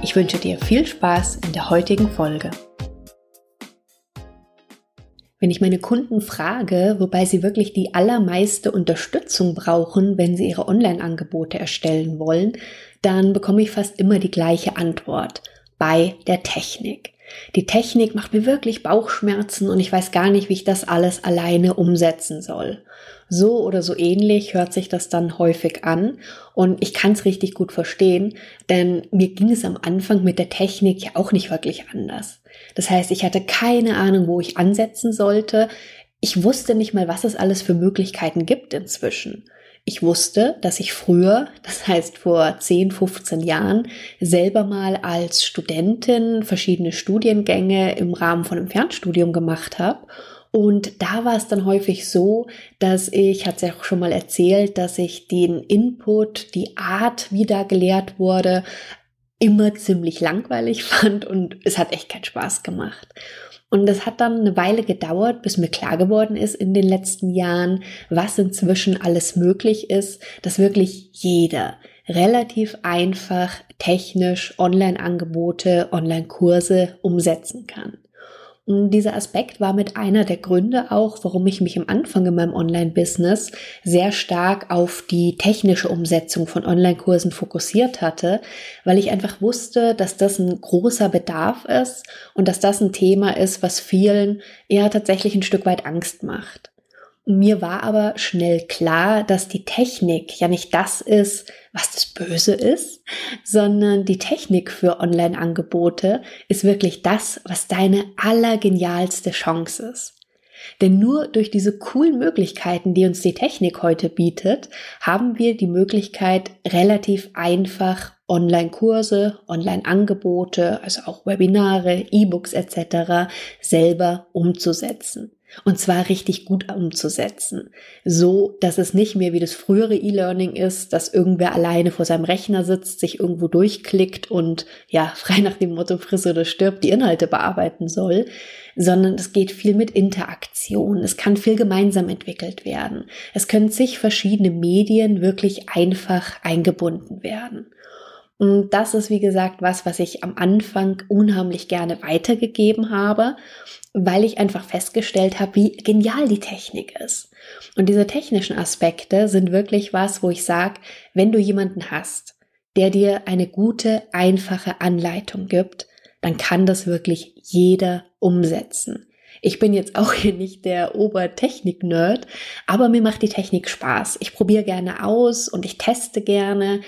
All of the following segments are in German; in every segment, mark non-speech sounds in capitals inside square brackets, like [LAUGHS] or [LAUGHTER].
Ich wünsche dir viel Spaß in der heutigen Folge. Wenn ich meine Kunden frage, wobei sie wirklich die allermeiste Unterstützung brauchen, wenn sie ihre Online-Angebote erstellen wollen, dann bekomme ich fast immer die gleiche Antwort. Bei der Technik. Die Technik macht mir wirklich Bauchschmerzen und ich weiß gar nicht, wie ich das alles alleine umsetzen soll. So oder so ähnlich hört sich das dann häufig an und ich kann es richtig gut verstehen, denn mir ging es am Anfang mit der Technik ja auch nicht wirklich anders. Das heißt, ich hatte keine Ahnung, wo ich ansetzen sollte. Ich wusste nicht mal, was es alles für Möglichkeiten gibt inzwischen. Ich wusste, dass ich früher, [LAUGHS] das heißt vor 10, 15 Jahren, selber mal als Studentin verschiedene Studiengänge im Rahmen von einem Fernstudium gemacht habe und da war es dann häufig so, dass ich, hat es ja auch schon mal erzählt, dass ich den Input, die Art, wie da gelehrt wurde, immer ziemlich langweilig [LAUGHS] fand und es hat echt keinen Spaß gemacht. Und es hat dann eine Weile gedauert, bis mir klar geworden ist in den letzten Jahren, was inzwischen alles möglich ist, dass wirklich jeder relativ einfach technisch Online-Angebote, Online-Kurse umsetzen kann. Und dieser Aspekt war mit einer der Gründe auch, warum ich mich am Anfang in meinem Online-Business sehr stark auf die technische Umsetzung von Online-Kursen fokussiert hatte, weil ich einfach wusste, dass das ein großer Bedarf ist und dass das ein Thema ist, was vielen eher tatsächlich ein Stück weit Angst macht. Mir war aber schnell klar, dass die Technik ja nicht das ist, was das Böse ist, sondern die Technik für Online-Angebote ist wirklich das, was deine allergenialste Chance ist. Denn nur durch diese coolen Möglichkeiten, die uns die Technik heute bietet, haben wir die Möglichkeit, relativ einfach Online-Kurse, Online-Angebote, also auch Webinare, E-Books etc. selber umzusetzen. Und zwar richtig gut umzusetzen. So, dass es nicht mehr wie das frühere E-Learning ist, dass irgendwer alleine vor seinem Rechner sitzt, sich irgendwo durchklickt und ja, [LAUGHS] frei nach dem Motto friss oder stirbt die Inhalte bearbeiten soll, sondern es geht viel mit Interaktion. Es kann viel gemeinsam entwickelt werden. Es können sich verschiedene Medien wirklich einfach eingebunden werden. Und das ist, wie gesagt, was, was ich am Anfang unheimlich gerne weitergegeben habe, weil ich einfach festgestellt habe, wie genial die Technik ist. Und diese technischen Aspekte sind wirklich was, wo ich sage, wenn du jemanden hast, der dir eine gute, einfache Anleitung gibt, dann kann das wirklich jeder umsetzen. Ich bin jetzt auch hier nicht der Obertechnik-Nerd, aber mir macht die Technik Spaß. Ich probiere gerne aus und ich teste gerne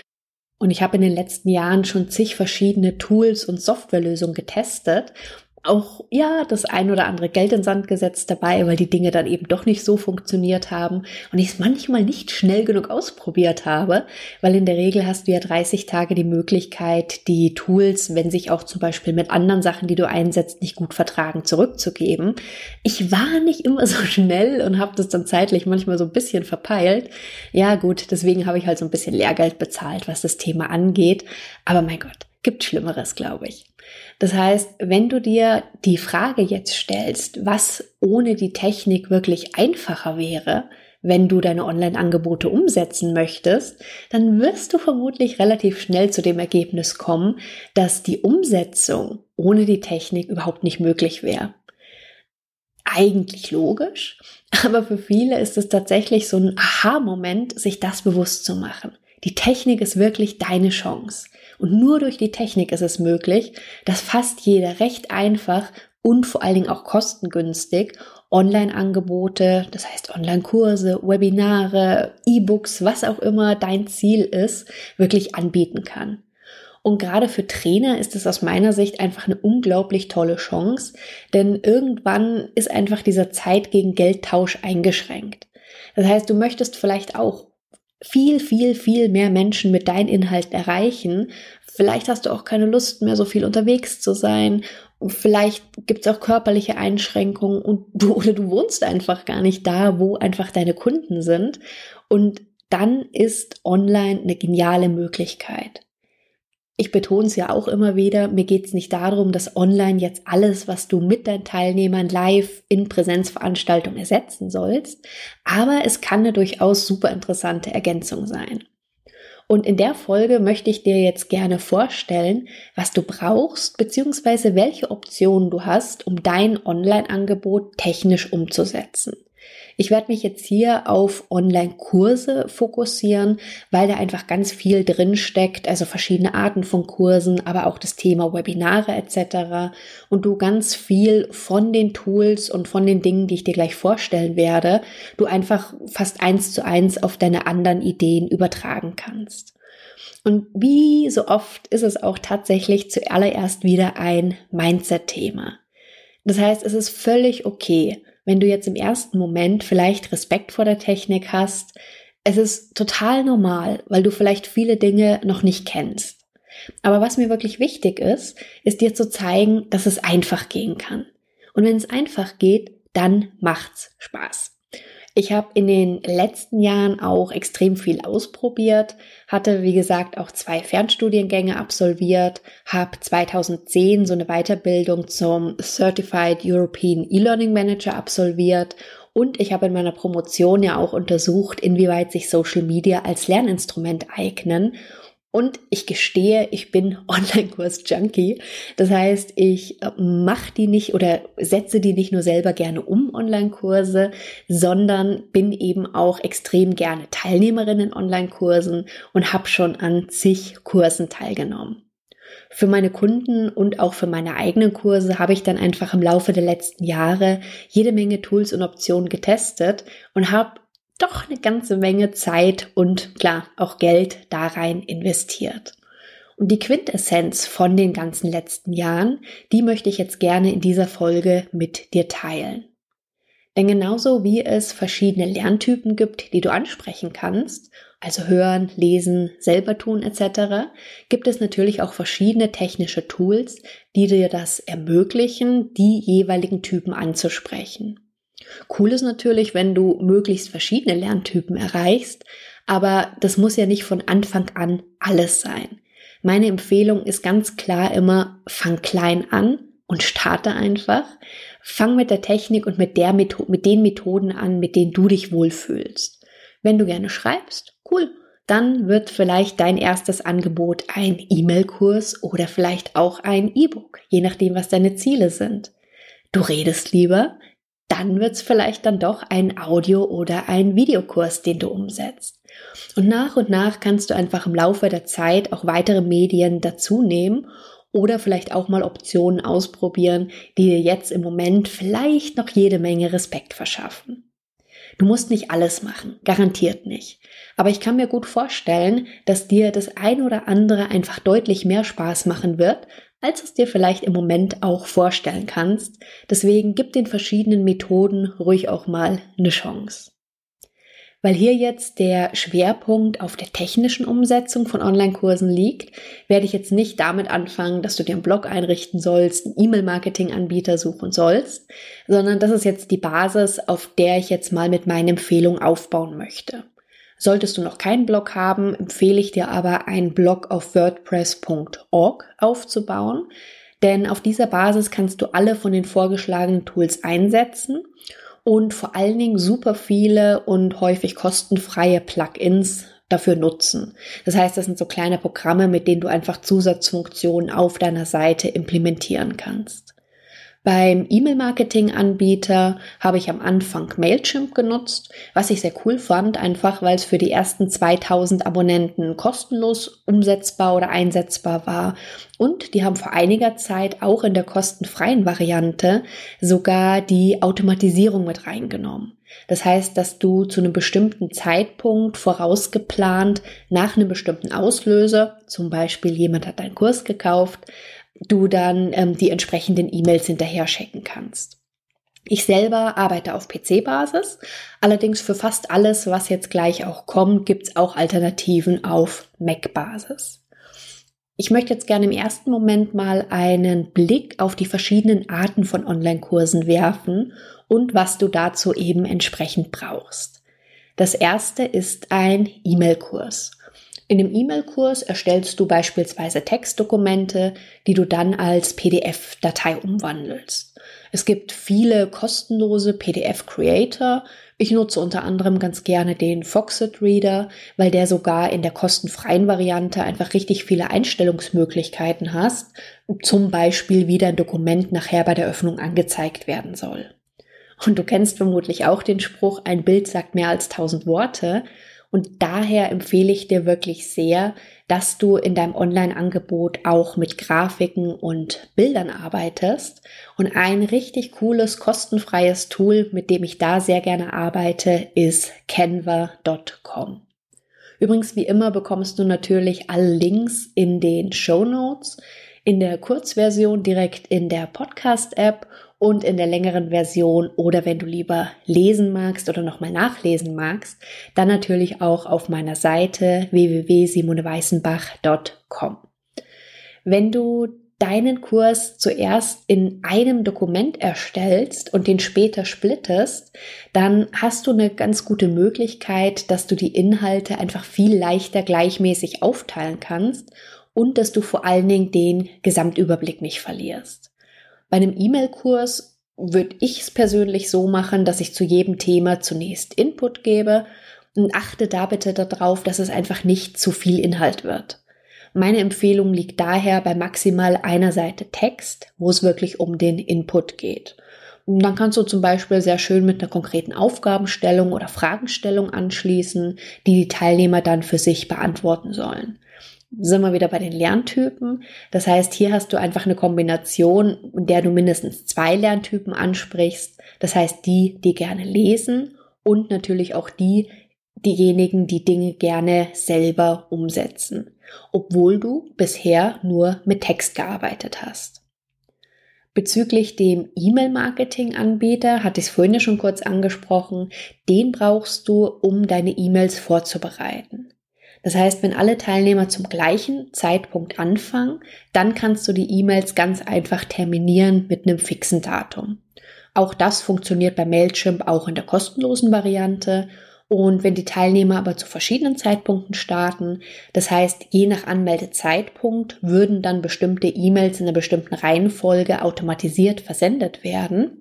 und ich habe in den letzten Jahren schon zig verschiedene Tools und Softwarelösungen getestet auch ja das ein oder andere Geld in Sand gesetzt dabei, weil die Dinge dann eben doch nicht so funktioniert haben und ich es manchmal nicht schnell genug ausprobiert habe, weil in der Regel hast du ja 30 Tage die Möglichkeit, die Tools, wenn sich auch zum Beispiel mit anderen Sachen, die du einsetzt, nicht gut vertragen, zurückzugeben. Ich war nicht immer so schnell und habe das dann zeitlich manchmal so ein bisschen verpeilt. Ja gut, deswegen habe ich halt so ein bisschen Lehrgeld bezahlt, was das Thema angeht. Aber mein Gott, gibt Schlimmeres, glaube ich. Das heißt, wenn du dir die Frage jetzt stellst, was ohne die Technik wirklich einfacher wäre, wenn du deine Online-Angebote umsetzen möchtest, dann wirst du vermutlich relativ schnell zu dem Ergebnis kommen, dass die Umsetzung ohne die Technik überhaupt nicht möglich wäre. Eigentlich logisch, [LAUGHS] aber für viele ist es tatsächlich so ein Aha-Moment, sich das bewusst zu machen. Die Technik ist wirklich deine Chance. Und nur durch die Technik ist es möglich, dass fast jeder recht einfach und vor allen Dingen auch kostengünstig Online-Angebote, das heißt Online-Kurse, Webinare, E-Books, was auch immer dein Ziel ist, wirklich anbieten kann. Und gerade für Trainer ist es aus meiner Sicht einfach eine unglaublich tolle Chance, denn irgendwann ist einfach dieser Zeit gegen Geldtausch eingeschränkt. Das heißt, du möchtest vielleicht auch viel, viel, viel mehr Menschen mit deinen Inhalten erreichen. Vielleicht hast du auch keine Lust mehr, so viel unterwegs zu sein. Vielleicht gibt es auch körperliche Einschränkungen und du [LAUGHS] oder du wohnst einfach gar nicht da, wo einfach deine Kunden sind. Und dann ist online eine geniale Möglichkeit ich betone es ja auch immer wieder, mir geht es nicht darum, dass online jetzt alles, was du mit deinen Teilnehmern live in Präsenzveranstaltungen ersetzen sollst, aber es kann eine durchaus super interessante Ergänzung sein. Und in der Folge möchte ich dir jetzt gerne vorstellen, was du brauchst, beziehungsweise welche Optionen du hast, um dein Online-Angebot technisch umzusetzen. Ich werde mich jetzt hier auf Online-Kurse fokussieren, weil da einfach ganz viel drin steckt, also verschiedene Arten von Kursen, aber auch das Thema Webinare etc. Und du ganz viel von den Tools und von den Dingen, die ich dir gleich vorstellen werde, du einfach fast eins zu eins auf deine anderen Ideen übertragen kannst. Und wie so oft ist es auch tatsächlich zuallererst wieder ein Mindset-Thema. Das heißt, es ist völlig okay, wenn du jetzt im ersten Moment vielleicht Respekt vor der Technik hast. Es ist total normal, weil du vielleicht viele Dinge noch nicht kennst. Aber was mir wirklich wichtig ist, ist dir zu zeigen, dass es einfach gehen kann. Und wenn es einfach geht, dann macht's Spaß. Ich habe in den letzten Jahren auch extrem viel ausprobiert, hatte wie gesagt auch zwei Fernstudiengänge absolviert, habe 2010 so eine Weiterbildung zum Certified European E-Learning Manager absolviert und ich habe in meiner Promotion ja auch untersucht, inwieweit sich Social Media als Lerninstrument eignen und ich gestehe, ich bin [LAUGHS] Online-Kurs-Junkie. Das heißt, ich äh, mache die nicht oder setze die nicht nur selber gerne um, Online-Kurse, sondern bin eben auch extrem gerne Teilnehmerin in Online-Kursen und habe schon an zig Kursen teilgenommen. Für meine Kunden und auch für meine eigenen Kurse habe ich dann einfach im Laufe der letzten Jahre jede Menge Tools und Optionen getestet und habe doch eine ganze Menge Zeit und klar auch Geld da rein investiert. Und die Quintessenz von den ganzen letzten Jahren, die möchte ich jetzt gerne in dieser Folge mit dir teilen. Denn genauso wie es verschiedene Lerntypen gibt, die du ansprechen kannst, also hören, lesen, selber tun etc., gibt es natürlich auch verschiedene technische Tools, die dir das ermöglichen, die jeweiligen Typen anzusprechen. Cool ist natürlich, wenn du möglichst verschiedene Lerntypen erreichst, aber das muss ja nicht von Anfang an alles sein. Meine Empfehlung ist ganz klar immer, fang klein an und starte einfach. Fang mit der Technik und mit, der Methode, mit den Methoden an, mit denen du dich wohlfühlst. Wenn du gerne schreibst, cool, dann wird vielleicht dein erstes Angebot ein E-Mail-Kurs oder vielleicht auch ein E-Book, je nachdem, was deine Ziele sind. Du redest lieber, dann wird es vielleicht dann doch ein Audio- oder ein Videokurs, den du umsetzt. Und nach und nach kannst du einfach im Laufe der Zeit auch weitere Medien dazu nehmen oder vielleicht auch mal Optionen ausprobieren, die dir jetzt im Moment vielleicht noch jede Menge Respekt verschaffen. Du musst nicht alles machen, garantiert nicht. Aber ich kann mir gut vorstellen, dass dir das ein oder andere einfach deutlich mehr Spaß machen wird, als es dir vielleicht im Moment auch vorstellen kannst. Deswegen gib den verschiedenen Methoden ruhig auch mal eine Chance. Weil hier jetzt der Schwerpunkt auf der technischen Umsetzung von Online-Kursen liegt, werde ich jetzt nicht damit anfangen, dass du dir einen Blog einrichten sollst, einen E-Mail-Marketing-Anbieter suchen sollst, sondern das ist jetzt die Basis, auf der ich jetzt mal mit meinen Empfehlungen aufbauen möchte. Solltest du noch keinen Blog haben, empfehle ich dir aber, einen Blog auf WordPress.org aufzubauen. Denn auf dieser Basis kannst du alle von den vorgeschlagenen Tools einsetzen und vor allen Dingen super viele und häufig kostenfreie Plugins dafür nutzen. Das heißt, das sind so kleine Programme, mit denen du einfach Zusatzfunktionen auf deiner Seite implementieren kannst. Beim E-Mail-Marketing-Anbieter habe ich am Anfang Mailchimp genutzt, was ich sehr cool fand, einfach weil es für die ersten 2000 Abonnenten kostenlos umsetzbar oder einsetzbar war. Und die haben vor einiger Zeit auch in der kostenfreien Variante sogar die Automatisierung mit reingenommen. Das heißt, dass du zu einem bestimmten Zeitpunkt vorausgeplant nach einem bestimmten Auslöser, zum Beispiel jemand hat deinen Kurs gekauft, du dann ähm, die entsprechenden E-Mails hinterher checken kannst. Ich selber arbeite auf PC-Basis, allerdings für fast alles, was jetzt gleich auch kommt, gibt's auch Alternativen auf Mac-Basis. Ich möchte jetzt gerne im ersten Moment mal einen Blick auf die verschiedenen Arten von Online-Kursen werfen und was du dazu eben entsprechend brauchst. Das erste ist ein E-Mail-Kurs. In dem E-Mail-Kurs erstellst du beispielsweise Textdokumente, die du dann als PDF-Datei umwandelst. Es gibt viele kostenlose PDF-Creator. Ich nutze unter anderem ganz gerne den Foxit Reader, weil der sogar in der kostenfreien Variante einfach richtig viele Einstellungsmöglichkeiten hast. Zum Beispiel, wie dein Dokument nachher bei der Öffnung angezeigt werden soll. Und du kennst vermutlich auch den Spruch, ein Bild sagt mehr als tausend Worte. Und daher empfehle ich dir wirklich sehr, dass du in deinem Online-Angebot auch mit Grafiken und Bildern arbeitest. Und ein richtig cooles, kostenfreies Tool, mit dem ich da sehr gerne arbeite, ist canva.com. Übrigens, wie immer, bekommst du natürlich alle Links in den Show Notes, in der Kurzversion direkt in der Podcast-App und in der längeren Version oder wenn du lieber lesen magst oder nochmal nachlesen magst, dann natürlich auch auf meiner Seite www.simoneweißenbach.com. Wenn du deinen Kurs zuerst in einem Dokument erstellst und den später splittest, dann hast du eine ganz gute Möglichkeit, dass du die Inhalte einfach viel leichter gleichmäßig aufteilen kannst und dass du vor allen Dingen den Gesamtüberblick nicht verlierst. Bei einem E-Mail-Kurs würde ich es persönlich so machen, dass ich zu jedem Thema zunächst Input gebe und achte da bitte darauf, dass es einfach nicht zu viel Inhalt wird. Meine Empfehlung liegt daher bei maximal einer Seite Text, wo es wirklich um den Input geht. Und dann kannst du zum Beispiel sehr schön mit einer konkreten Aufgabenstellung oder Fragestellung anschließen, die die Teilnehmer dann für sich beantworten sollen sind wir wieder bei den Lerntypen. Das heißt, hier hast du einfach eine Kombination, in der du mindestens zwei Lerntypen ansprichst. Das heißt, die, die gerne lesen und natürlich auch die, diejenigen, die Dinge gerne selber umsetzen, obwohl du bisher nur mit Text gearbeitet hast. Bezüglich dem E-Mail-Marketing-Anbieter hatte ich es vorhin schon kurz angesprochen, den brauchst du, um deine E-Mails vorzubereiten. Das heißt, wenn alle Teilnehmer zum gleichen Zeitpunkt anfangen, dann kannst du die E-Mails ganz einfach terminieren mit einem fixen Datum. Auch das funktioniert bei Mailchimp auch in der kostenlosen Variante. Und wenn die Teilnehmer aber zu verschiedenen Zeitpunkten starten, das heißt, je nach Anmeldezeitpunkt würden dann bestimmte E-Mails in einer bestimmten Reihenfolge automatisiert versendet werden,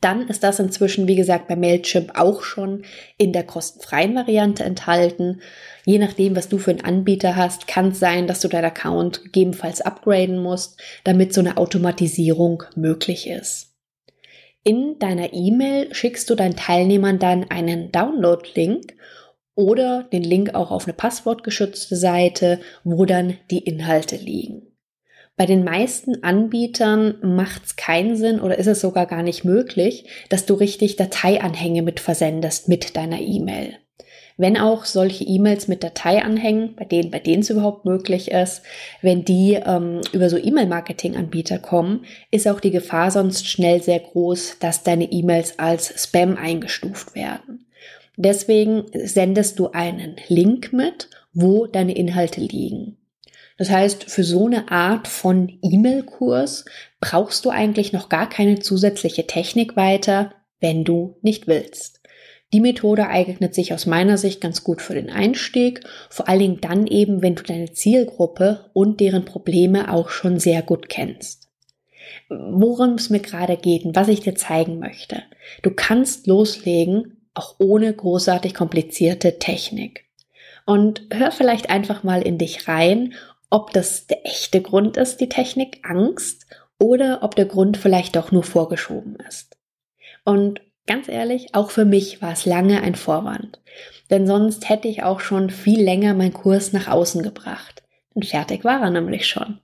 dann ist das inzwischen, wie gesagt, bei Mailchimp auch schon in der kostenfreien Variante enthalten. Je nachdem, was du für einen Anbieter hast, kann es sein, dass du deinen Account gegebenenfalls upgraden musst, damit so eine Automatisierung möglich ist. In deiner E-Mail schickst du deinen Teilnehmern dann einen Download-Link oder den Link auch auf eine passwortgeschützte Seite, wo dann die Inhalte liegen. Bei den meisten Anbietern macht es keinen Sinn oder ist es sogar gar nicht möglich, dass du richtig Dateianhänge mit versendest mit deiner E-Mail. Wenn auch solche E-Mails mit Dateianhängen, bei denen, bei denen es überhaupt möglich ist, wenn die ähm, über so E-Mail-Marketing-Anbieter kommen, ist auch die Gefahr sonst schnell sehr groß, dass deine E-Mails als Spam eingestuft werden. Deswegen sendest du einen Link mit, wo deine Inhalte liegen. Das heißt, für so eine Art von E-Mail-Kurs brauchst du eigentlich noch gar keine zusätzliche Technik weiter, wenn du nicht willst. Die Methode eignet sich aus meiner Sicht ganz gut für den Einstieg, vor allen Dingen dann eben, wenn du deine Zielgruppe und deren Probleme auch schon sehr gut kennst. Worum es mir gerade geht und was ich dir zeigen möchte. Du kannst loslegen, auch ohne großartig komplizierte Technik. Und hör vielleicht einfach mal in dich rein ob das der echte Grund ist, die Technik Angst, oder ob der Grund vielleicht doch nur vorgeschoben ist. Und ganz ehrlich, auch für mich war es lange ein Vorwand. Denn sonst hätte ich auch schon viel länger meinen Kurs nach außen gebracht. Denn fertig war er nämlich schon.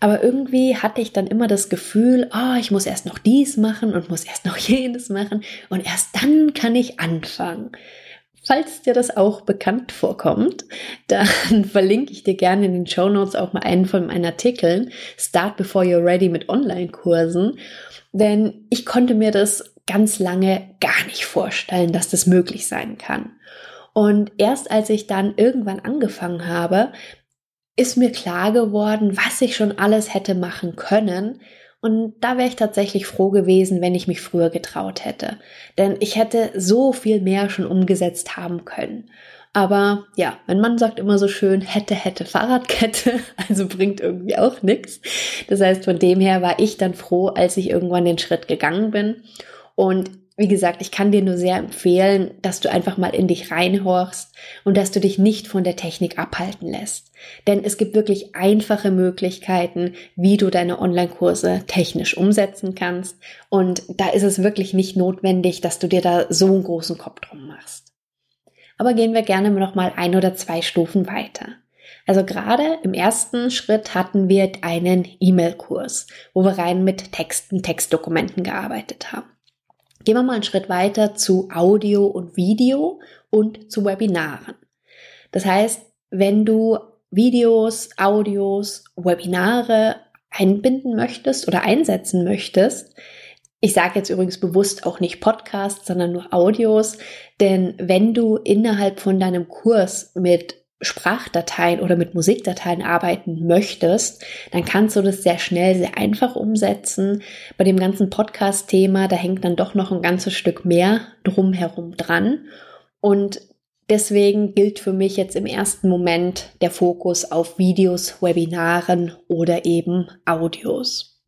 Aber irgendwie hatte ich dann immer das Gefühl, oh, ich muss erst noch dies machen und muss erst noch [LAUGHS] jenes machen und erst dann kann ich anfangen. Falls dir das auch bekannt vorkommt, dann [LAUGHS] verlinke ich dir gerne in den Show Notes auch mal einen von meinen Artikeln, Start Before You're Ready mit Online-Kursen. Denn ich konnte mir das ganz lange gar nicht vorstellen, dass das möglich sein kann. Und erst als ich dann irgendwann angefangen habe, ist mir klar geworden, was ich schon alles hätte machen können. Und da wäre ich tatsächlich froh gewesen, wenn ich mich früher getraut hätte. Denn ich hätte so viel mehr schon umgesetzt haben können. Aber ja, mein Mann sagt immer so schön, hätte, hätte Fahrradkette, [LAUGHS] also bringt irgendwie auch nichts. Das heißt, von dem her war ich dann froh, als ich irgendwann den Schritt gegangen bin. Und wie gesagt, ich kann dir nur sehr empfehlen, dass du einfach mal in dich reinhorchst und dass du dich nicht von der Technik abhalten lässt. Denn es gibt wirklich einfache Möglichkeiten, wie du deine Online-Kurse technisch umsetzen kannst. Und da ist es wirklich nicht notwendig, dass du dir da so einen großen Kopf drum machst. Aber gehen wir gerne noch mal ein oder zwei Stufen weiter. Also gerade im ersten Schritt hatten wir einen E-Mail-Kurs, wo wir rein mit Texten, Textdokumenten gearbeitet haben. Gehen wir mal einen Schritt weiter zu Audio und Video und zu Webinaren. Das heißt, wenn du Videos, Audios, Webinare einbinden möchtest oder einsetzen möchtest, ich sage jetzt übrigens bewusst auch nicht Podcasts, sondern nur Audios, denn wenn du innerhalb von deinem Kurs mit Sprachdateien oder mit Musikdateien arbeiten möchtest, dann kannst du das sehr schnell, sehr einfach umsetzen. Bei dem ganzen Podcast-Thema, da hängt dann doch noch ein ganzes Stück mehr drumherum dran. Und deswegen gilt für mich jetzt im ersten Moment der Fokus auf Videos, Webinaren oder eben Audios.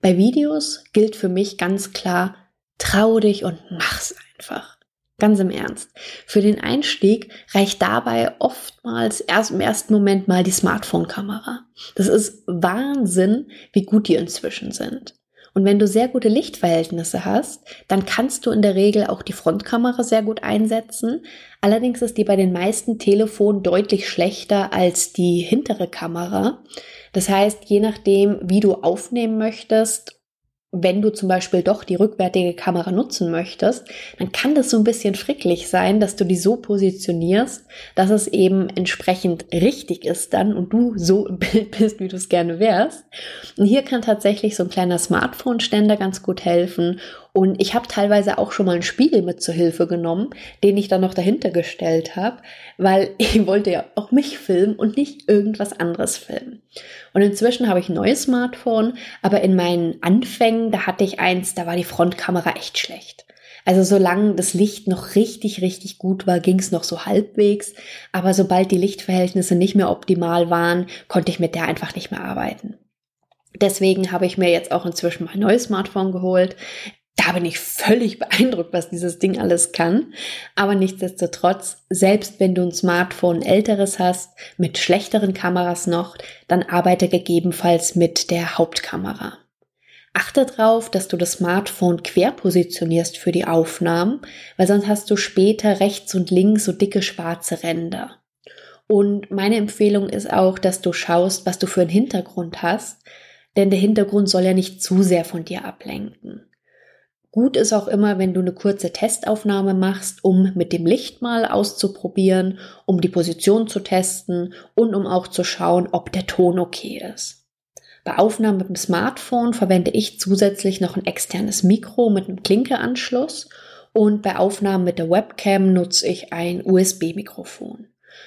Bei Videos gilt für mich ganz klar, trau dich und mach's einfach. Ganz im Ernst. Für den Einstieg reicht dabei oftmals erst im ersten Moment mal die Smartphone-Kamera. Das ist Wahnsinn, wie gut die inzwischen sind. Und wenn du sehr gute Lichtverhältnisse hast, dann kannst du in der Regel auch die Frontkamera sehr gut einsetzen. Allerdings ist die bei den meisten Telefonen deutlich schlechter als die hintere Kamera. Das heißt, je nachdem, wie du aufnehmen möchtest wenn du zum Beispiel doch die rückwärtige Kamera nutzen möchtest, dann kann das so ein bisschen fricklich sein, dass du die so positionierst, dass es eben entsprechend richtig ist dann und du so im Bild bist, wie du es gerne wärst. Und hier kann tatsächlich so ein kleiner Smartphone-Ständer ganz gut helfen und ich habe teilweise auch schon mal einen Spiegel mit zur Hilfe genommen, den ich dann noch dahinter gestellt habe, weil [LAUGHS] ich wollte ja auch mich filmen und nicht irgendwas anderes filmen. Und inzwischen habe ich ein neues Smartphone, aber in meinen Anfängen, da hatte ich eins, da war die Frontkamera echt schlecht. Also solange das Licht noch richtig, richtig gut war, ging es noch so halbwegs. Aber sobald die Lichtverhältnisse nicht mehr optimal waren, konnte ich mit der einfach nicht mehr arbeiten. Deswegen habe ich mir jetzt auch inzwischen mein neues Smartphone geholt da bin ich völlig [LAUGHS] beeindruckt, was dieses Ding alles kann. Aber nichtsdestotrotz, selbst wenn du ein Smartphone älteres hast, mit schlechteren Kameras noch, dann arbeite gegebenenfalls mit der Hauptkamera. Achte darauf, dass du das Smartphone quer positionierst für die Aufnahmen, weil sonst hast du später rechts und links so dicke schwarze Ränder. Und meine Empfehlung ist auch, dass du schaust, was du für einen Hintergrund hast, denn der Hintergrund soll ja nicht zu sehr von dir ablenken. Gut ist auch immer, wenn du eine kurze Testaufnahme machst, um mit dem Licht mal auszuprobieren, um die Position zu testen und um auch zu schauen, ob der Ton okay ist. Bei Aufnahmen mit dem Smartphone verwende ich zusätzlich noch ein externes Mikro mit einem Klinkeanschluss und bei Aufnahmen mit der Webcam nutze ich ein USB-Mikrofon.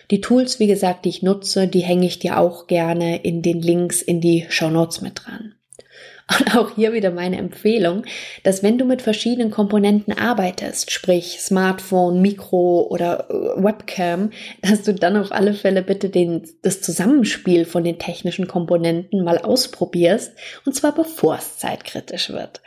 Die Tools, wie gesagt, die ich nutze, die hänge ich dir auch gerne in den Links in die Show Notes mit dran. Und auch hier wieder meine Empfehlung, dass wenn du mit verschiedenen Komponenten arbeitest, sprich Smartphone, Mikro oder äh, Webcam, dass du dann auf alle Fälle bitte den, das Zusammenspiel von den technischen Komponenten mal ausprobierst, und zwar bevor es zeitkritisch wird.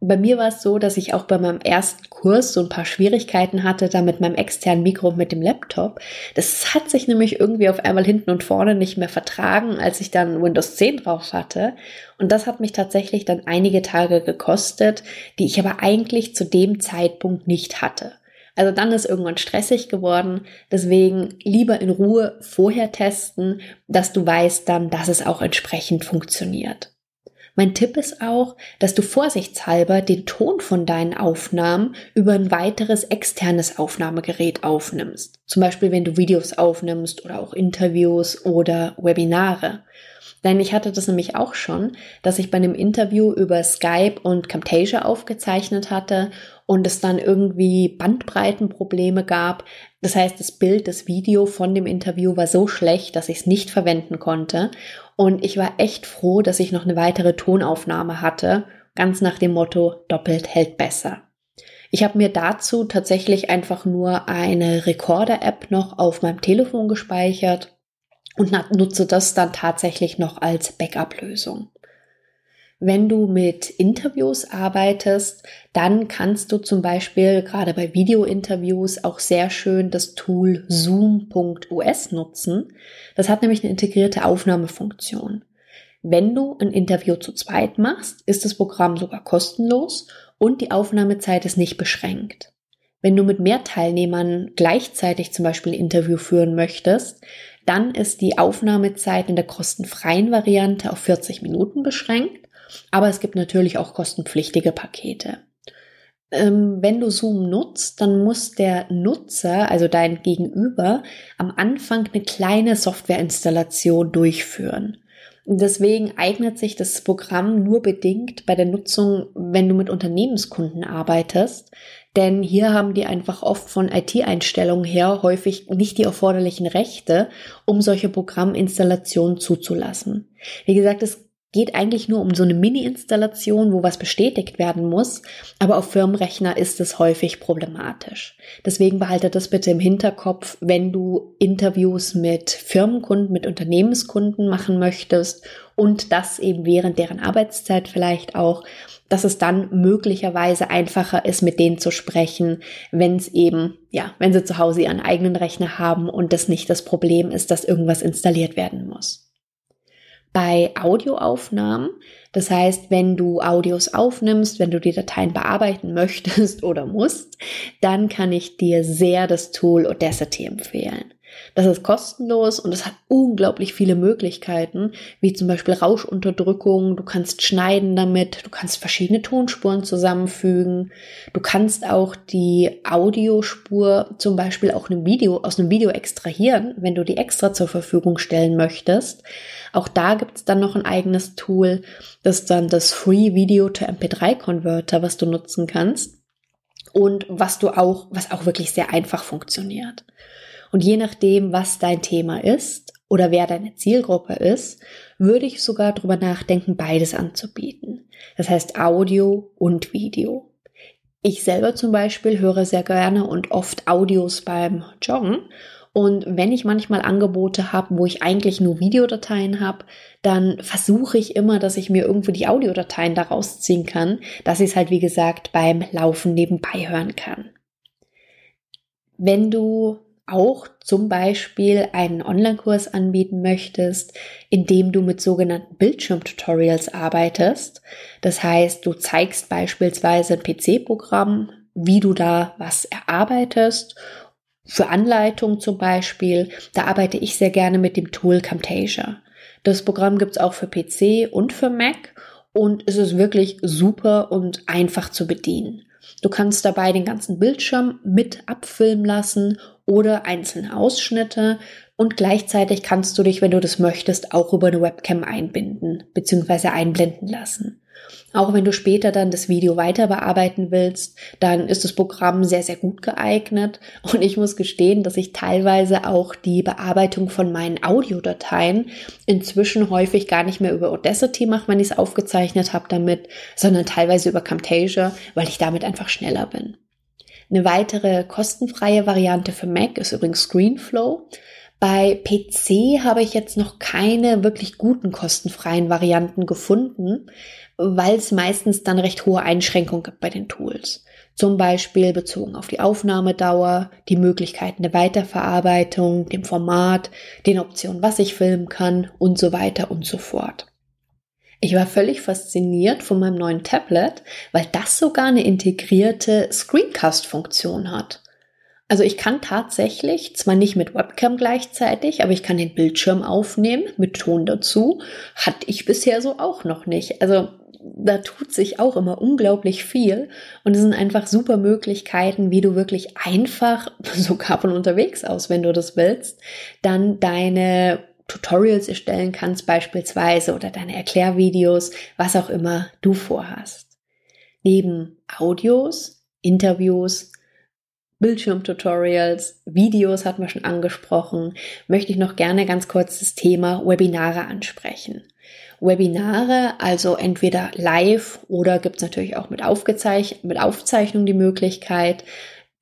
Bei mir war es so, dass ich auch bei meinem ersten Kurs so ein paar Schwierigkeiten hatte, da mit meinem externen Mikro mit dem Laptop. Das hat sich nämlich irgendwie auf einmal hinten und vorne nicht mehr vertragen, als ich dann Windows 10 drauf hatte. Und das hat mich tatsächlich dann einige Tage gekostet, die ich aber eigentlich zu dem Zeitpunkt nicht hatte. Also dann ist irgendwann stressig geworden. Deswegen lieber in Ruhe vorher testen, dass du weißt dann, dass es auch entsprechend funktioniert. Mein Tipp ist auch, dass du vorsichtshalber den Ton von deinen Aufnahmen über ein weiteres externes Aufnahmegerät aufnimmst. Zum Beispiel, wenn du Videos aufnimmst oder auch Interviews oder Webinare. Denn ich hatte das nämlich auch schon, dass ich bei einem Interview über Skype und Camtasia aufgezeichnet hatte und es dann irgendwie Bandbreitenprobleme gab. Das heißt, das Bild, das Video von dem Interview war so schlecht, dass ich es nicht verwenden konnte. Und ich war echt froh, dass ich noch eine weitere Tonaufnahme hatte, ganz nach dem Motto, doppelt hält besser. Ich habe mir dazu tatsächlich einfach nur eine Recorder-App noch auf meinem Telefon gespeichert und nutze das dann tatsächlich noch als Backup-Lösung. Wenn du mit Interviews arbeitest, dann kannst du zum Beispiel gerade bei Video-Interviews auch sehr schön das Tool zoom.us nutzen. Das hat nämlich eine integrierte Aufnahmefunktion. Wenn du ein Interview zu zweit machst, ist das Programm sogar kostenlos und die Aufnahmezeit ist nicht beschränkt. Wenn du mit mehr Teilnehmern gleichzeitig zum Beispiel ein Interview führen möchtest, dann ist die Aufnahmezeit in der kostenfreien Variante auf 40 Minuten beschränkt aber es gibt natürlich auch kostenpflichtige Pakete. Ähm, wenn du Zoom nutzt, dann muss der Nutzer, also dein Gegenüber, am Anfang eine kleine Softwareinstallation durchführen. Deswegen eignet sich das Programm nur bedingt bei der Nutzung, wenn du mit Unternehmenskunden arbeitest. Denn hier haben die einfach oft von IT-Einstellungen her häufig nicht die erforderlichen Rechte, um solche Programminstallationen zuzulassen. Wie gesagt, es geht eigentlich nur um so eine Mini-Installation, wo was bestätigt werden muss, aber auf Firmenrechner ist es häufig problematisch. Deswegen behalte das bitte im Hinterkopf, wenn du Interviews mit Firmenkunden, mit Unternehmenskunden machen möchtest und das eben während deren Arbeitszeit vielleicht auch, dass es dann möglicherweise einfacher ist, mit denen zu sprechen, wenn es eben, ja, wenn sie zu Hause ihren eigenen Rechner haben und das nicht das Problem ist, dass irgendwas installiert werden muss bei Audioaufnahmen. Das heißt, wenn du Audios aufnimmst, wenn du die Dateien bearbeiten möchtest [LAUGHS] oder musst, dann kann ich dir sehr das Tool Audacity empfehlen. Das ist kostenlos und es hat unglaublich viele Möglichkeiten, wie zum Beispiel Rauschunterdrückung. Du kannst schneiden damit, du kannst verschiedene Tonspuren zusammenfügen. Du kannst auch die Audiospur zum Beispiel auch einem Video, aus einem Video extrahieren, wenn du die extra zur Verfügung stellen möchtest. Auch da gibt es dann noch ein eigenes Tool, das ist dann das Free Video to MP3 Converter, was du nutzen kannst und was du auch, was auch wirklich sehr einfach funktioniert. Und je nachdem, was dein Thema ist oder wer deine Zielgruppe ist, würde ich sogar darüber nachdenken, beides anzubieten. Das heißt Audio und Video. Ich selber zum Beispiel höre sehr gerne und oft Audios beim Joggen. Und wenn ich manchmal Angebote habe, wo ich eigentlich nur Videodateien habe, dann versuche ich immer, dass ich mir irgendwo die Audiodateien daraus ziehen kann, dass ich es halt, wie gesagt, beim Laufen nebenbei hören kann. Wenn du auch zum Beispiel einen Online-Kurs anbieten möchtest, in dem du mit sogenannten Bildschirmtutorials arbeitest. Das heißt, du zeigst beispielsweise ein PC-Programm, wie du da was erarbeitest. Für Anleitung zum Beispiel, da arbeite ich sehr gerne mit dem Tool Camtasia. Das Programm gibt es auch für PC und für Mac und es ist wirklich super und einfach zu bedienen. Du kannst dabei den ganzen Bildschirm mit abfilmen lassen oder einzelne Ausschnitte und gleichzeitig kannst du dich, wenn du das möchtest, auch über eine Webcam einbinden bzw. einblenden lassen. Auch wenn du später dann das Video weiter bearbeiten willst, dann ist das Programm sehr, sehr gut geeignet. Und ich muss gestehen, dass ich teilweise auch die Bearbeitung von meinen Audiodateien inzwischen häufig gar nicht mehr über Audacity mache, wenn ich es aufgezeichnet habe damit, sondern teilweise über Camtasia, weil ich damit einfach schneller bin. Eine weitere kostenfreie Variante für Mac ist übrigens ScreenFlow. Bei PC habe ich jetzt noch keine wirklich guten kostenfreien Varianten gefunden, weil es meistens dann recht hohe Einschränkungen gibt bei den Tools. Zum Beispiel bezogen auf die Aufnahmedauer, die Möglichkeiten der Weiterverarbeitung, dem Format, den Optionen, was ich filmen kann und so weiter und so fort. Ich war völlig fasziniert von meinem neuen Tablet, weil das sogar eine integrierte Screencast-Funktion hat. Also ich kann tatsächlich, zwar nicht mit Webcam gleichzeitig, aber ich kann den Bildschirm aufnehmen mit Ton dazu. Hatte ich bisher so auch noch nicht. Also da tut sich auch immer unglaublich viel und es sind einfach super Möglichkeiten, wie du wirklich einfach, [LAUGHS] sogar von unterwegs aus, wenn du das willst, dann deine Tutorials erstellen kannst beispielsweise oder deine Erklärvideos, was auch immer du vorhast. Neben Audios, Interviews, Bildschirmtutorials, Videos hat man schon angesprochen, möchte ich noch gerne ganz kurz das Thema Webinare ansprechen. Webinare, also entweder live oder gibt es natürlich auch mit, Aufgezeich mit Aufzeichnung die Möglichkeit.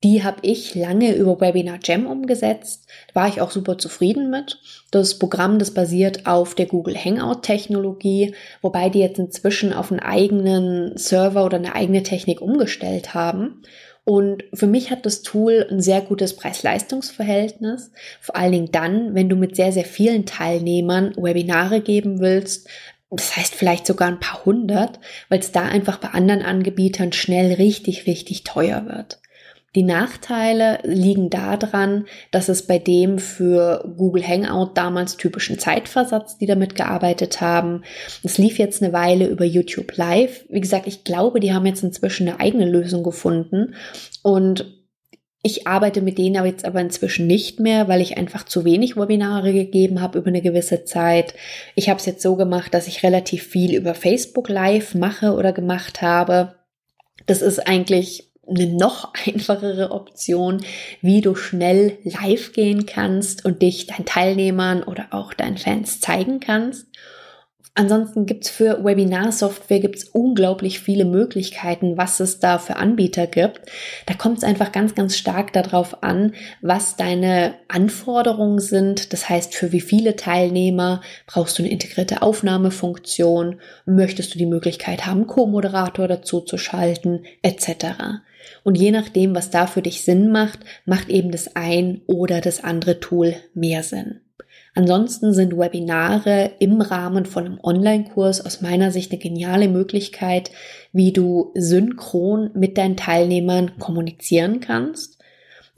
Die habe ich lange über Webinar Jam umgesetzt. Da war ich auch super zufrieden mit. Das Programm, das basiert auf der Google Hangout Technologie, wobei die jetzt inzwischen auf einen eigenen Server oder eine eigene Technik umgestellt haben. Und für mich hat das Tool ein sehr gutes Preis-Leistungs-Verhältnis. Vor allen Dingen dann, wenn du mit sehr, sehr vielen Teilnehmern Webinare geben willst. Das heißt vielleicht sogar ein paar hundert, weil es da einfach bei anderen Anbietern schnell richtig, richtig teuer wird. Die Nachteile liegen daran, dass es bei dem für Google Hangout damals typischen Zeitversatz, die damit gearbeitet haben. Es lief jetzt eine Weile über YouTube Live. Wie gesagt, ich glaube, die haben jetzt inzwischen eine eigene Lösung gefunden und ich arbeite mit denen aber jetzt aber inzwischen nicht mehr, weil ich einfach zu wenig Webinare gegeben habe über eine gewisse Zeit. Ich habe es jetzt so gemacht, dass ich relativ viel über Facebook Live mache oder gemacht habe. Das ist eigentlich eine noch [LAUGHS] einfachere Option, wie du schnell live gehen kannst und dich deinen Teilnehmern oder auch deinen Fans zeigen kannst. Ansonsten gibt's für Webinar-Software gibt's unglaublich viele Möglichkeiten, was es da für Anbieter gibt. Da kommt es einfach ganz, ganz stark darauf an, was deine Anforderungen sind. Das heißt, für wie viele Teilnehmer brauchst du eine integrierte Aufnahmefunktion, möchtest du die Möglichkeit haben, Co-Moderator dazu zu schalten, etc. Und je nachdem, was da für dich Sinn macht, macht eben das ein oder das andere Tool mehr Sinn. Ansonsten sind Webinare im Rahmen von einem Online-Kurs aus meiner Sicht eine geniale Möglichkeit, wie du synchron mit deinen Teilnehmern kommunizieren kannst.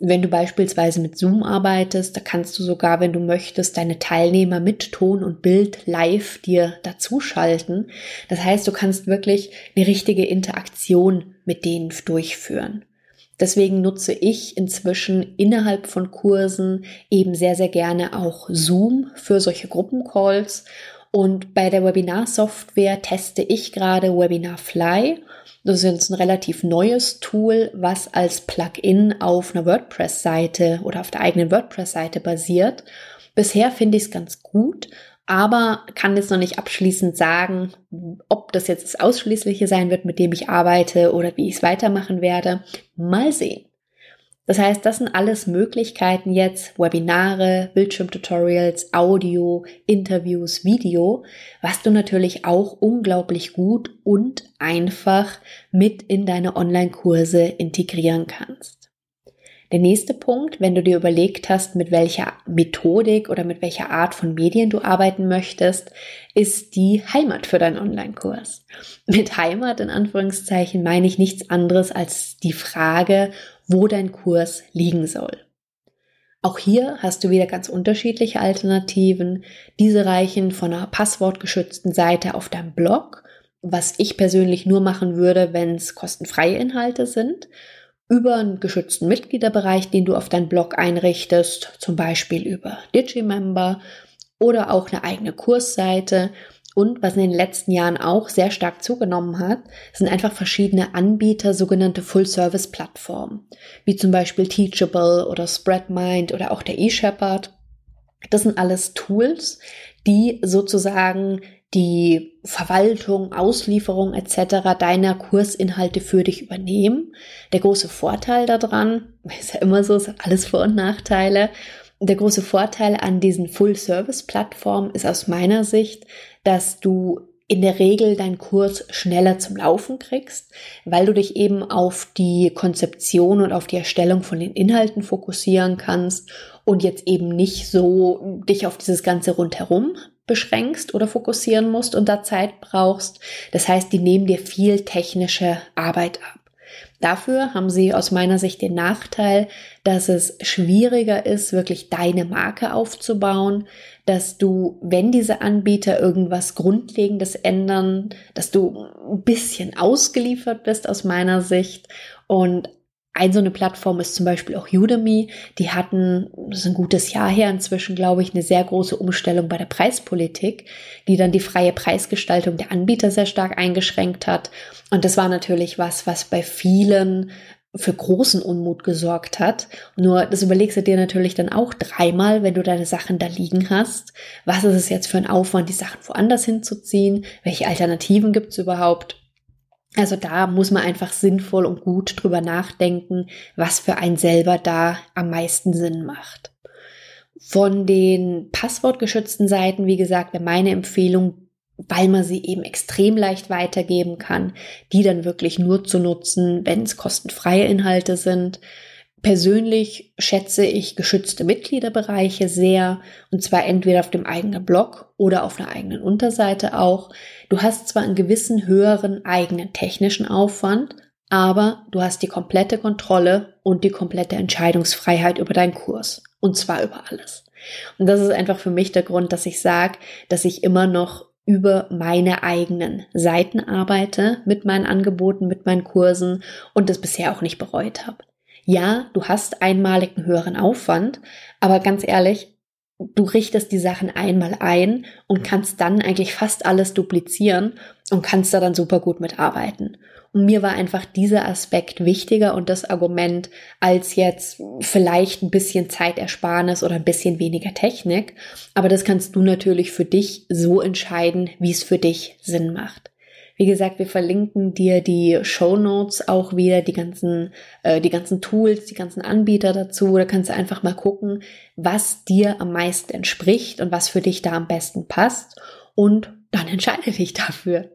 Wenn du beispielsweise mit Zoom arbeitest, da kannst du sogar, wenn du möchtest, deine Teilnehmer mit Ton und Bild live dir dazuschalten. Das heißt, du kannst wirklich eine richtige Interaktion mit denen durchführen. Deswegen nutze ich inzwischen innerhalb von Kursen eben sehr, sehr gerne auch Zoom für solche Gruppencalls. Und bei der Webinar-Software teste ich gerade Webinarfly. Das ist jetzt ein relativ neues Tool, was als Plugin auf einer WordPress-Seite oder auf der eigenen WordPress-Seite basiert. Bisher finde ich es ganz gut, aber kann jetzt noch nicht abschließend sagen, ob das jetzt das Ausschließliche sein wird, mit dem ich arbeite oder wie ich es weitermachen werde. Mal sehen. Das heißt, das sind alles Möglichkeiten jetzt, Webinare, Bildschirmtutorials, Audio, Interviews, Video, was du natürlich auch unglaublich gut und einfach mit in deine Online-Kurse integrieren kannst. Der nächste Punkt, wenn du dir überlegt hast, mit welcher Methodik oder mit welcher Art von Medien du arbeiten möchtest, ist die Heimat für deinen Online-Kurs. Mit Heimat in Anführungszeichen meine ich nichts anderes als die Frage, wo dein Kurs liegen soll. Auch hier hast du wieder ganz unterschiedliche Alternativen. Diese reichen von einer passwortgeschützten Seite auf deinem Blog, was ich persönlich nur machen würde, wenn es kostenfreie Inhalte sind über einen geschützten Mitgliederbereich, den du auf deinen Blog einrichtest, zum Beispiel über Digimember oder auch eine eigene Kursseite. Und was in den letzten Jahren auch sehr stark zugenommen hat, sind einfach verschiedene Anbieter, sogenannte Full-Service-Plattformen, wie zum Beispiel Teachable oder Spreadmind oder auch der eShepherd. Das sind alles Tools, die sozusagen die Verwaltung, Auslieferung etc. deiner Kursinhalte für dich übernehmen. Der große Vorteil daran, [LAUGHS] ist ja immer so, ist alles Vor- und Nachteile. Der große Vorteil an diesen Full-Service-Plattformen ist aus meiner Sicht, dass du in der Regel deinen Kurs schneller zum Laufen kriegst, weil du dich eben auf die Konzeption und auf die Erstellung von den Inhalten fokussieren kannst und jetzt eben nicht so dich auf dieses ganze rundherum beschränkst oder fokussieren musst und da Zeit brauchst. Das heißt, die nehmen dir viel technische Arbeit ab. Dafür haben sie aus meiner Sicht den Nachteil, dass es schwieriger ist, wirklich deine Marke aufzubauen, dass du, wenn diese Anbieter irgendwas Grundlegendes ändern, dass du ein bisschen ausgeliefert bist aus meiner Sicht. Und ein so eine Plattform ist zum Beispiel auch Udemy. Die hatten, das ist ein gutes Jahr her inzwischen, glaube ich, eine sehr große Umstellung bei der Preispolitik, die dann die freie Preisgestaltung der Anbieter sehr stark eingeschränkt hat. Und das war natürlich was, was bei vielen für großen Unmut gesorgt hat. Nur das überlegst du dir natürlich dann auch dreimal, wenn du deine Sachen da liegen hast. Was ist es jetzt für ein Aufwand, die Sachen woanders hinzuziehen? Welche Alternativen gibt es überhaupt? Also da muss man einfach sinnvoll und gut drüber nachdenken, was für einen selber da am meisten Sinn macht. Von den passwortgeschützten Seiten, wie gesagt, wäre meine Empfehlung, weil man sie eben extrem leicht weitergeben kann, die dann wirklich nur zu nutzen, wenn es kostenfreie Inhalte sind. Persönlich schätze ich geschützte Mitgliederbereiche sehr, und zwar entweder auf dem eigenen Blog oder auf einer eigenen Unterseite auch. Du hast zwar einen gewissen höheren eigenen technischen Aufwand, aber du hast die komplette Kontrolle und die komplette Entscheidungsfreiheit über deinen Kurs. Und zwar über alles. Und das ist einfach für mich der Grund, dass ich sage, dass ich immer noch über meine eigenen Seiten arbeite mit meinen Angeboten, mit meinen Kursen und das bisher auch nicht bereut habe ja, du hast einmalig einen höheren Aufwand, aber ganz ehrlich, du richtest die Sachen einmal ein und kannst dann eigentlich fast alles duplizieren und kannst da dann super gut mitarbeiten. Und mir war einfach dieser Aspekt wichtiger und das Argument als jetzt vielleicht ein bisschen Zeitersparnis oder ein bisschen weniger Technik. Aber das kannst du natürlich für dich so entscheiden, wie es für dich Sinn macht. Wie gesagt, wir verlinken dir die Show Notes auch wieder, die ganzen, äh, die ganzen Tools, die ganzen Anbieter dazu. Da kannst du einfach mal gucken, was dir am meisten entspricht und was für dich da am besten passt. Und dann entscheide dich dafür.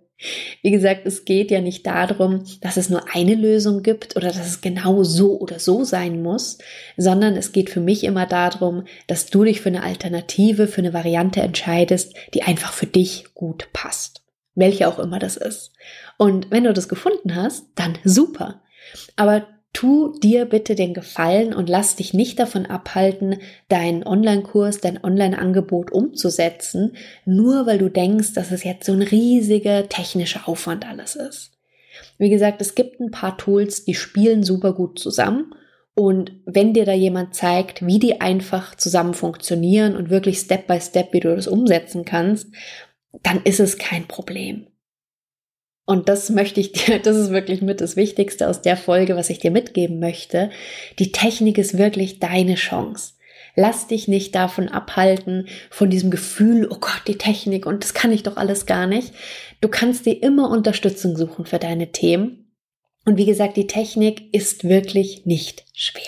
Wie gesagt, es geht ja nicht darum, dass es nur eine Lösung gibt oder dass es genau so oder so sein muss, sondern es geht für mich immer darum, dass du dich für eine Alternative, für eine Variante entscheidest, die einfach für dich gut passt welche auch immer das ist. Und wenn du das gefunden hast, dann super. Aber tu dir bitte den Gefallen und lass dich nicht davon abhalten, deinen Online-Kurs, dein Online-Angebot umzusetzen, nur weil du denkst, dass es jetzt so ein riesiger technischer Aufwand alles ist. Wie gesagt, es gibt ein paar Tools, die spielen super gut zusammen. Und wenn dir da jemand zeigt, wie die einfach zusammen funktionieren und wirklich Step by Step, wie du das umsetzen kannst, dann ist es kein Problem. Und das möchte ich dir, [LAUGHS] das ist wirklich mit das Wichtigste aus der Folge, was ich dir mitgeben möchte. Die Technik ist wirklich deine Chance. Lass dich nicht davon abhalten, von diesem Gefühl, oh Gott, die Technik und das kann ich doch alles gar nicht. Du kannst dir immer Unterstützung suchen für deine Themen. Und wie gesagt, die Technik ist wirklich nicht schwer.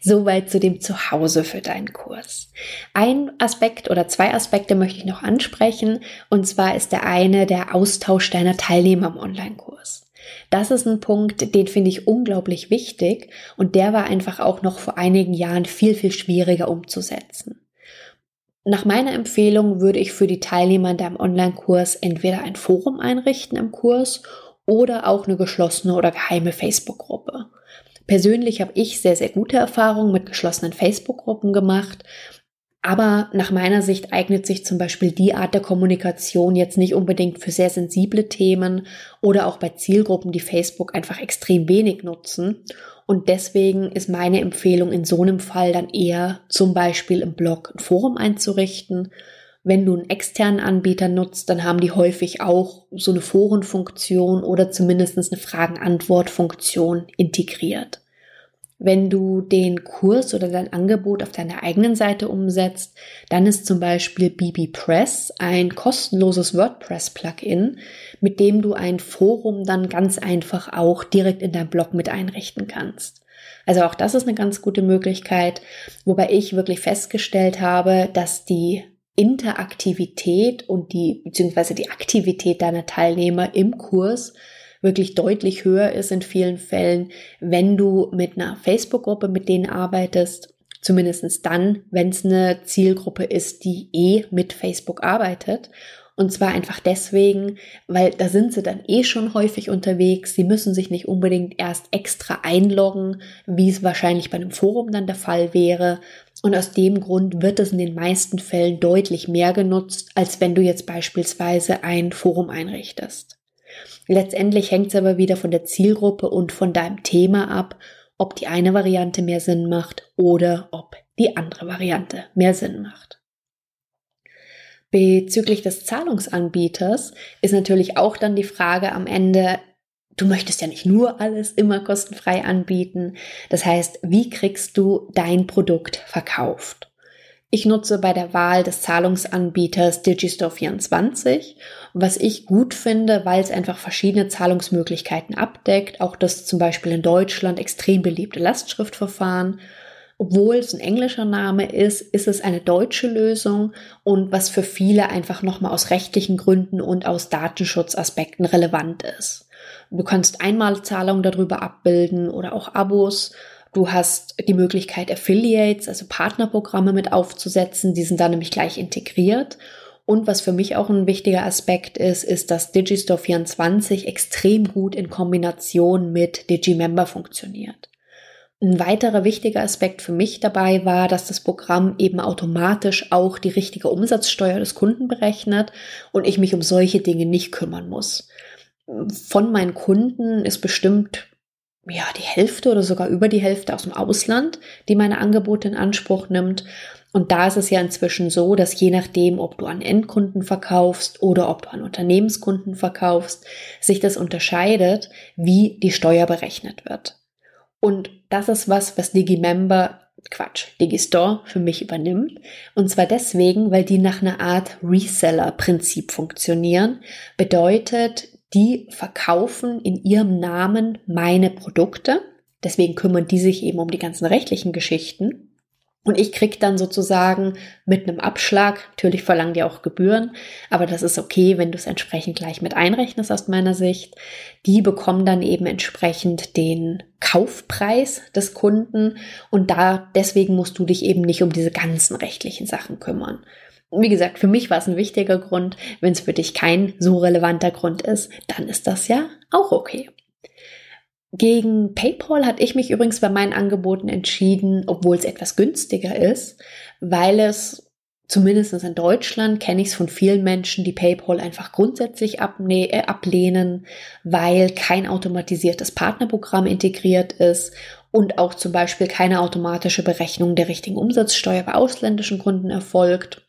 Soweit zu dem Zuhause für deinen Kurs. Ein Aspekt oder zwei Aspekte möchte ich noch ansprechen. Und zwar ist der eine der Austausch deiner Teilnehmer im Online-Kurs. Das ist ein Punkt, den finde ich unglaublich wichtig und der war einfach auch noch vor einigen Jahren viel, viel schwieriger umzusetzen. Nach meiner Empfehlung würde ich für die Teilnehmer in deinem Online-Kurs entweder ein Forum einrichten im Kurs oder auch eine geschlossene oder geheime Facebook-Gruppe. Persönlich habe ich sehr, sehr gute Erfahrungen mit geschlossenen Facebook-Gruppen gemacht. Aber nach meiner Sicht eignet sich zum Beispiel die Art der Kommunikation jetzt nicht unbedingt für sehr sensible Themen oder auch bei Zielgruppen, die Facebook einfach extrem wenig nutzen. Und deswegen ist meine Empfehlung in so einem Fall dann eher zum Beispiel im Blog ein Forum einzurichten. Wenn du einen externen Anbieter nutzt, dann haben die häufig auch so eine Forenfunktion oder zumindest eine Fragen-Antwort-Funktion integriert. Wenn du den Kurs oder dein Angebot auf deiner eigenen Seite umsetzt, dann ist zum Beispiel BB Press ein kostenloses WordPress-Plugin, mit dem du ein Forum dann ganz einfach auch direkt in deinem Blog mit einrichten kannst. Also auch das ist eine ganz gute Möglichkeit, wobei ich wirklich festgestellt habe, dass die Interaktivität und die, beziehungsweise die Aktivität deiner Teilnehmer im Kurs wirklich deutlich höher ist in vielen Fällen, wenn du mit einer Facebook-Gruppe mit denen arbeitest. Zumindestens dann, wenn es eine Zielgruppe ist, die eh mit Facebook arbeitet. Und zwar einfach deswegen, weil da sind sie dann eh schon häufig unterwegs. Sie müssen sich nicht unbedingt erst extra einloggen, wie es wahrscheinlich bei einem Forum dann der Fall wäre. Und aus dem Grund wird es in den meisten Fällen deutlich mehr genutzt, als wenn du jetzt beispielsweise ein Forum einrichtest. Letztendlich hängt es aber wieder von der Zielgruppe und von deinem Thema ab, ob die eine Variante mehr Sinn macht oder ob die andere Variante mehr Sinn macht. Bezüglich des Zahlungsanbieters ist natürlich auch dann die Frage am Ende, du möchtest ja nicht nur alles immer kostenfrei anbieten. Das heißt, wie kriegst du dein Produkt verkauft? Ich nutze bei der Wahl des Zahlungsanbieters Digistore24, was ich gut finde, weil es einfach verschiedene Zahlungsmöglichkeiten abdeckt, auch das zum Beispiel in Deutschland extrem beliebte Lastschriftverfahren. Obwohl es ein englischer Name ist, ist es eine deutsche Lösung und was für viele einfach nochmal aus rechtlichen Gründen und aus Datenschutzaspekten relevant ist. Du kannst Einmalzahlungen darüber abbilden oder auch Abos Du hast die Möglichkeit, Affiliates, also Partnerprogramme mit aufzusetzen. Die sind da nämlich gleich integriert. Und was für mich auch ein wichtiger Aspekt ist, ist, dass Digistore 24 extrem gut in Kombination mit Digimember funktioniert. Ein weiterer wichtiger Aspekt für mich dabei war, dass das Programm eben automatisch auch die richtige Umsatzsteuer des Kunden berechnet und ich mich um solche Dinge nicht kümmern muss. Von meinen Kunden ist bestimmt ja, die Hälfte oder sogar über die Hälfte aus dem Ausland, die meine Angebote in Anspruch nimmt. Und da ist es ja inzwischen so, dass je nachdem, ob du an Endkunden verkaufst oder ob du an Unternehmenskunden verkaufst, sich das unterscheidet, wie die Steuer berechnet wird. Und das ist was, was Digimember, Quatsch, Digistore für mich übernimmt. Und zwar deswegen, weil die nach einer Art Reseller-Prinzip funktionieren. Bedeutet, die verkaufen in ihrem Namen meine Produkte. Deswegen kümmern die sich eben um die ganzen rechtlichen Geschichten. Und ich krieg dann sozusagen mit einem Abschlag, natürlich verlangen die auch Gebühren, aber das ist okay, wenn du es entsprechend gleich mit einrechnest aus meiner Sicht. Die bekommen dann eben entsprechend den Kaufpreis des Kunden und da deswegen musst du dich eben nicht um diese ganzen rechtlichen Sachen kümmern. Wie gesagt, für mich war es ein wichtiger Grund. Wenn es für dich kein so relevanter Grund ist, dann ist das ja auch okay. Gegen PayPal hatte ich mich übrigens bei meinen Angeboten entschieden, obwohl es etwas günstiger ist, weil es zumindest in Deutschland kenne ich es von vielen Menschen, die PayPal einfach grundsätzlich äh, ablehnen, weil kein automatisiertes Partnerprogramm integriert ist und auch zum Beispiel keine automatische Berechnung der richtigen Umsatzsteuer bei ausländischen Kunden erfolgt.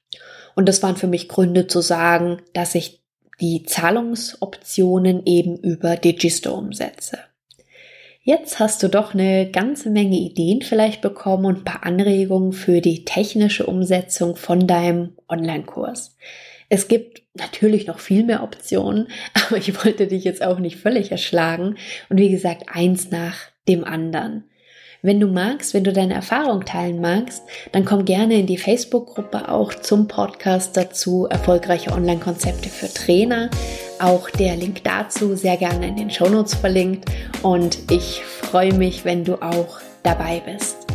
Und das waren für mich Gründe zu sagen, dass ich die Zahlungsoptionen eben über Digistore umsetze. Jetzt hast du doch eine ganze Menge Ideen vielleicht bekommen und ein paar Anregungen für die technische Umsetzung von deinem Online-Kurs. Es gibt natürlich noch viel mehr Optionen, [LAUGHS] aber ich wollte dich jetzt auch nicht völlig erschlagen. Und wie gesagt, eins nach dem anderen. Wenn du magst, wenn du deine Erfahrung teilen magst, dann komm gerne in die Facebook-Gruppe auch zum Podcast dazu, erfolgreiche Online-Konzepte für Trainer. Auch der Link dazu sehr gerne in den Shownotes verlinkt und ich freue mich, wenn du auch dabei bist.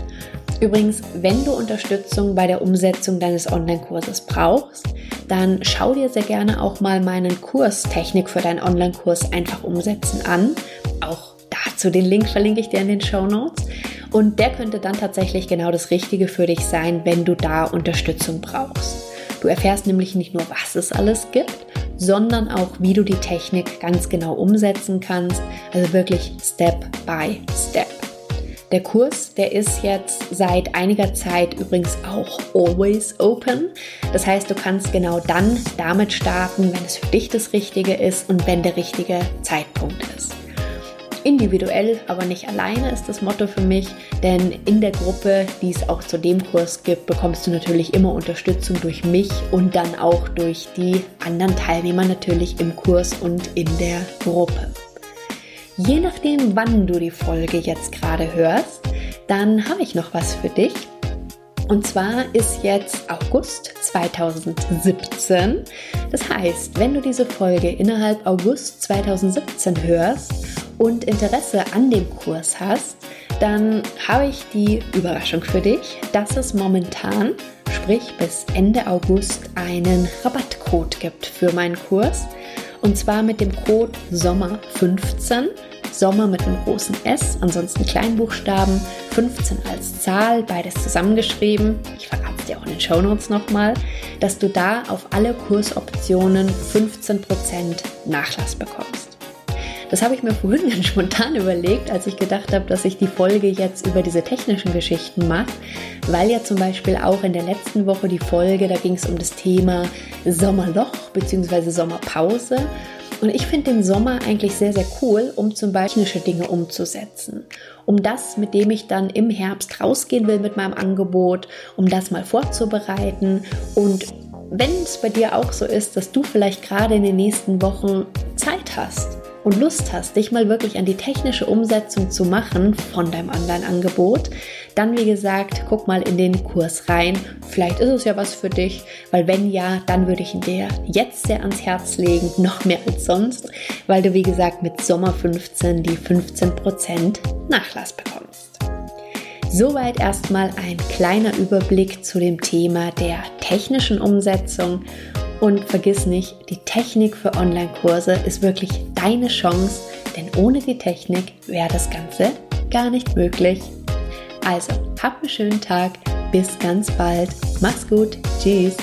Übrigens, wenn du Unterstützung bei der Umsetzung deines Online-Kurses brauchst, dann schau dir sehr gerne auch mal meinen Kurs Technik für deinen Online-Kurs einfach umsetzen an. Auch dazu den Link verlinke ich dir in den Show Notes. Und der könnte dann tatsächlich genau das Richtige für dich sein, wenn du da Unterstützung brauchst. Du erfährst nämlich nicht nur, was es alles gibt, sondern auch, wie du die Technik ganz genau umsetzen kannst. Also wirklich Step by Step. Der Kurs, der ist jetzt seit einiger Zeit übrigens auch always open. Das heißt, du kannst genau dann damit starten, wenn es für dich das Richtige ist und wenn der richtige Zeitpunkt ist. Individuell, aber nicht alleine ist das Motto für mich, denn in der Gruppe, die es auch zu dem Kurs gibt, bekommst du natürlich immer Unterstützung durch mich und dann auch durch die anderen Teilnehmer natürlich im Kurs und in der Gruppe. Je nachdem, wann du die Folge jetzt gerade hörst, dann habe ich noch was für dich. Und zwar ist jetzt August 2017. Das heißt, wenn du diese Folge innerhalb August 2017 hörst und Interesse an dem Kurs hast, dann habe ich die Überraschung für dich, dass es momentan, sprich bis Ende August, einen Rabattcode gibt für meinen Kurs. Und zwar mit dem Code Sommer15. Sommer mit einem großen S, ansonsten Kleinbuchstaben, 15 als Zahl, beides zusammengeschrieben. Ich verrate dir auch in den Shownotes nochmal, dass du da auf alle Kursoptionen 15% Nachlass bekommst. Das habe ich mir vorhin [LAUGHS] ganz spontan überlegt, als ich gedacht habe, dass ich die Folge jetzt über diese technischen Geschichten mache, weil ja zum Beispiel auch in der letzten Woche die Folge, da ging es um das Thema Sommerloch bzw. Sommerpause. Und ich finde den Sommer eigentlich sehr, sehr cool, um zum Beispiel technische Dinge umzusetzen. Um das, mit dem ich dann im Herbst rausgehen will mit meinem Angebot, um das mal vorzubereiten und wenn es bei dir auch so ist, dass du vielleicht gerade in den nächsten Wochen Zeit hast, und Lust hast, dich mal wirklich an die technische Umsetzung zu machen von deinem Online-Angebot, dann wie gesagt, guck mal in den Kurs rein. Vielleicht ist es ja was für dich, weil wenn ja, dann würde ich ihn dir jetzt sehr ans Herz legen, noch mehr als sonst, weil du wie gesagt mit Sommer 15 die 15% Nachlass bekommst. Soweit erstmal ein kleiner Überblick zu dem Thema der technischen Umsetzung und vergiss nicht, die Technik für Online-Kurse ist wirklich deine Chance, denn ohne die Technik wäre das Ganze gar nicht möglich. Also, hab einen schönen Tag, bis ganz bald, mach's gut, tschüss.